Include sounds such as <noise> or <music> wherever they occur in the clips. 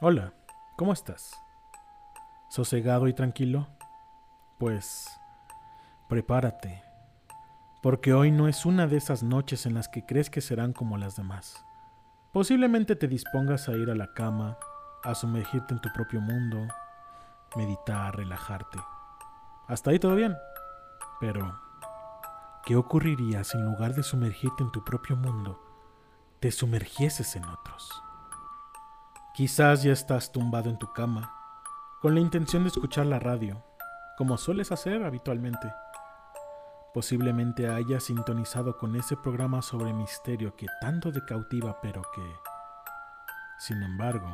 Hola, ¿cómo estás? ¿Sosegado y tranquilo? Pues prepárate, porque hoy no es una de esas noches en las que crees que serán como las demás. Posiblemente te dispongas a ir a la cama, a sumergirte en tu propio mundo, meditar, relajarte. Hasta ahí todo bien. Pero, ¿qué ocurriría si en lugar de sumergirte en tu propio mundo, te sumergieses en otros? Quizás ya estás tumbado en tu cama, con la intención de escuchar la radio, como sueles hacer habitualmente. Posiblemente hayas sintonizado con ese programa sobre misterio que tanto te cautiva, pero que, sin embargo,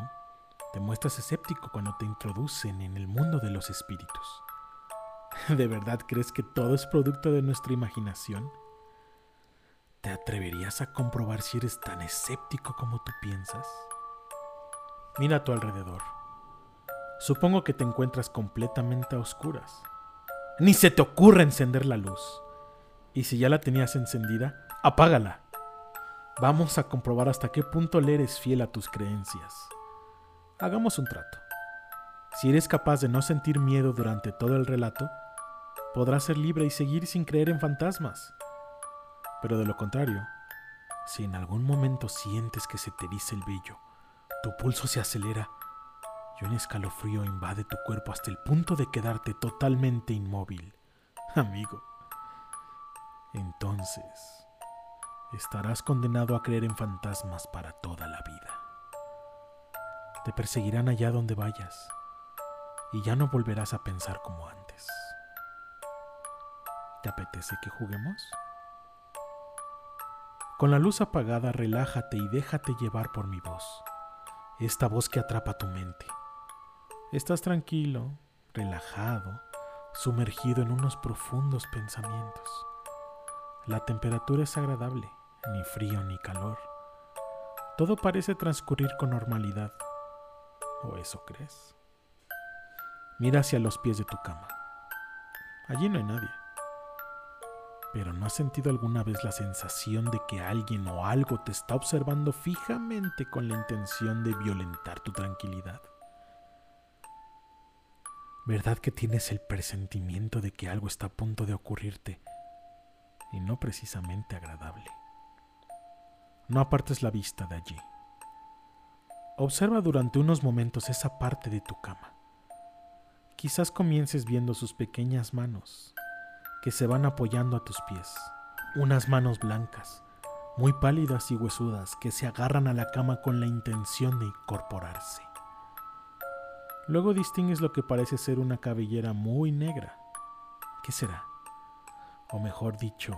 te muestras escéptico cuando te introducen en el mundo de los espíritus. <laughs> ¿De verdad crees que todo es producto de nuestra imaginación? ¿Te atreverías a comprobar si eres tan escéptico como tú piensas? Mira a tu alrededor. Supongo que te encuentras completamente a oscuras. Ni se te ocurre encender la luz. Y si ya la tenías encendida, apágala. Vamos a comprobar hasta qué punto le eres fiel a tus creencias. Hagamos un trato. Si eres capaz de no sentir miedo durante todo el relato, podrás ser libre y seguir sin creer en fantasmas. Pero de lo contrario, si en algún momento sientes que se te dice el vello, tu pulso se acelera y un escalofrío invade tu cuerpo hasta el punto de quedarte totalmente inmóvil. <laughs> Amigo, entonces estarás condenado a creer en fantasmas para toda la vida. Te perseguirán allá donde vayas y ya no volverás a pensar como antes. ¿Te apetece que juguemos? Con la luz apagada, relájate y déjate llevar por mi voz esta voz que atrapa tu mente. Estás tranquilo, relajado, sumergido en unos profundos pensamientos. La temperatura es agradable, ni frío ni calor. Todo parece transcurrir con normalidad. ¿O eso crees? Mira hacia los pies de tu cama. Allí no hay nadie. Pero ¿no has sentido alguna vez la sensación de que alguien o algo te está observando fijamente con la intención de violentar tu tranquilidad? ¿Verdad que tienes el presentimiento de que algo está a punto de ocurrirte y no precisamente agradable? No apartes la vista de allí. Observa durante unos momentos esa parte de tu cama. Quizás comiences viendo sus pequeñas manos, que se van apoyando a tus pies. Unas manos blancas, muy pálidas y huesudas, que se agarran a la cama con la intención de incorporarse. Luego distingues lo que parece ser una cabellera muy negra. ¿Qué será? O mejor dicho,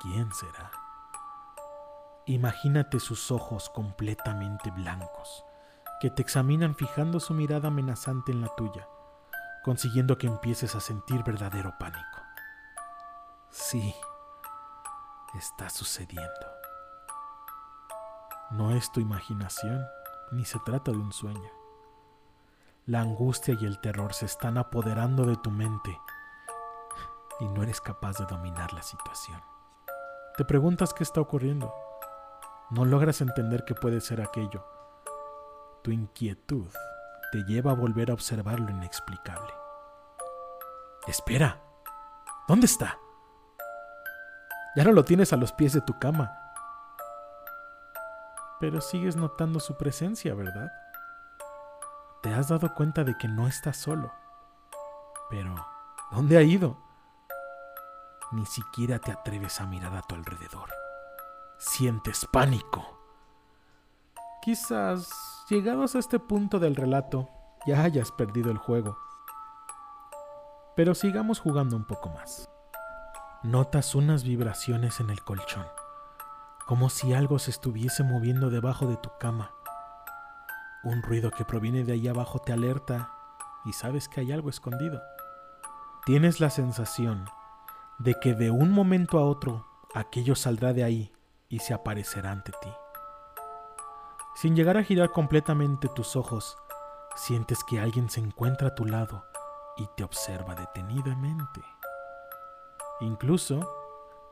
¿quién será? Imagínate sus ojos completamente blancos, que te examinan fijando su mirada amenazante en la tuya, consiguiendo que empieces a sentir verdadero pánico. Sí, está sucediendo. No es tu imaginación, ni se trata de un sueño. La angustia y el terror se están apoderando de tu mente y no eres capaz de dominar la situación. Te preguntas qué está ocurriendo. No logras entender qué puede ser aquello. Tu inquietud te lleva a volver a observar lo inexplicable. Espera, ¿dónde está? Ya no lo tienes a los pies de tu cama. Pero sigues notando su presencia, ¿verdad? Te has dado cuenta de que no estás solo. Pero, ¿dónde ha ido? Ni siquiera te atreves a mirar a tu alrededor. Sientes pánico. Quizás, llegados a este punto del relato, ya hayas perdido el juego. Pero sigamos jugando un poco más notas unas vibraciones en el colchón, como si algo se estuviese moviendo debajo de tu cama. Un ruido que proviene de ahí abajo te alerta y sabes que hay algo escondido. Tienes la sensación de que de un momento a otro aquello saldrá de ahí y se aparecerá ante ti. Sin llegar a girar completamente tus ojos, sientes que alguien se encuentra a tu lado y te observa detenidamente. Incluso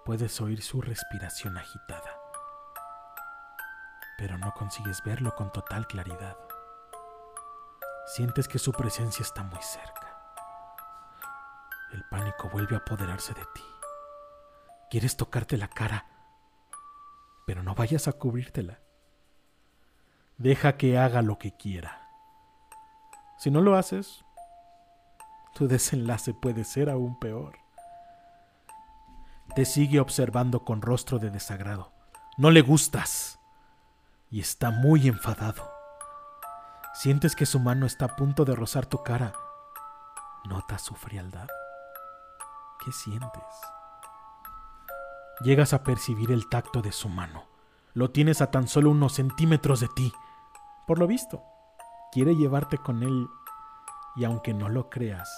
puedes oír su respiración agitada, pero no consigues verlo con total claridad. Sientes que su presencia está muy cerca. El pánico vuelve a apoderarse de ti. Quieres tocarte la cara, pero no vayas a cubrírtela. Deja que haga lo que quiera. Si no lo haces, tu desenlace puede ser aún peor. Te sigue observando con rostro de desagrado. No le gustas y está muy enfadado. Sientes que su mano está a punto de rozar tu cara. ¿Notas su frialdad? ¿Qué sientes? Llegas a percibir el tacto de su mano. Lo tienes a tan solo unos centímetros de ti. Por lo visto, quiere llevarte con él y aunque no lo creas,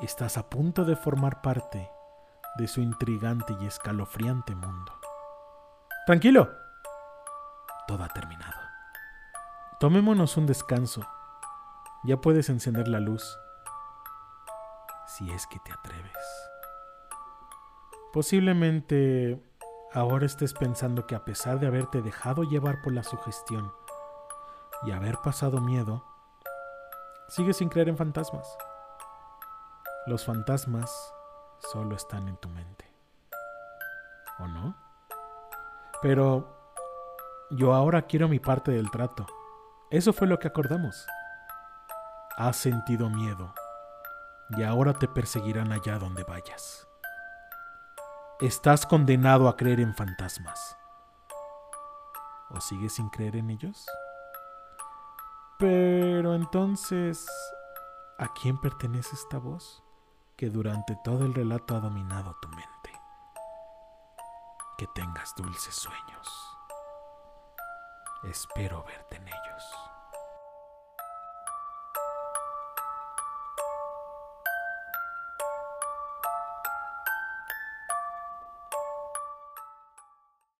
estás a punto de formar parte de su intrigante y escalofriante mundo. Tranquilo. Todo ha terminado. Tomémonos un descanso. Ya puedes encender la luz. Si es que te atreves. Posiblemente ahora estés pensando que a pesar de haberte dejado llevar por la sugestión y haber pasado miedo, sigues sin creer en fantasmas. Los fantasmas solo están en tu mente. ¿O no? Pero yo ahora quiero mi parte del trato. Eso fue lo que acordamos. Has sentido miedo y ahora te perseguirán allá donde vayas. Estás condenado a creer en fantasmas. ¿O sigues sin creer en ellos? Pero entonces, ¿a quién pertenece esta voz que durante todo el relato ha dominado tu mente? Que tengas dulces sueños. Espero verte en ellos.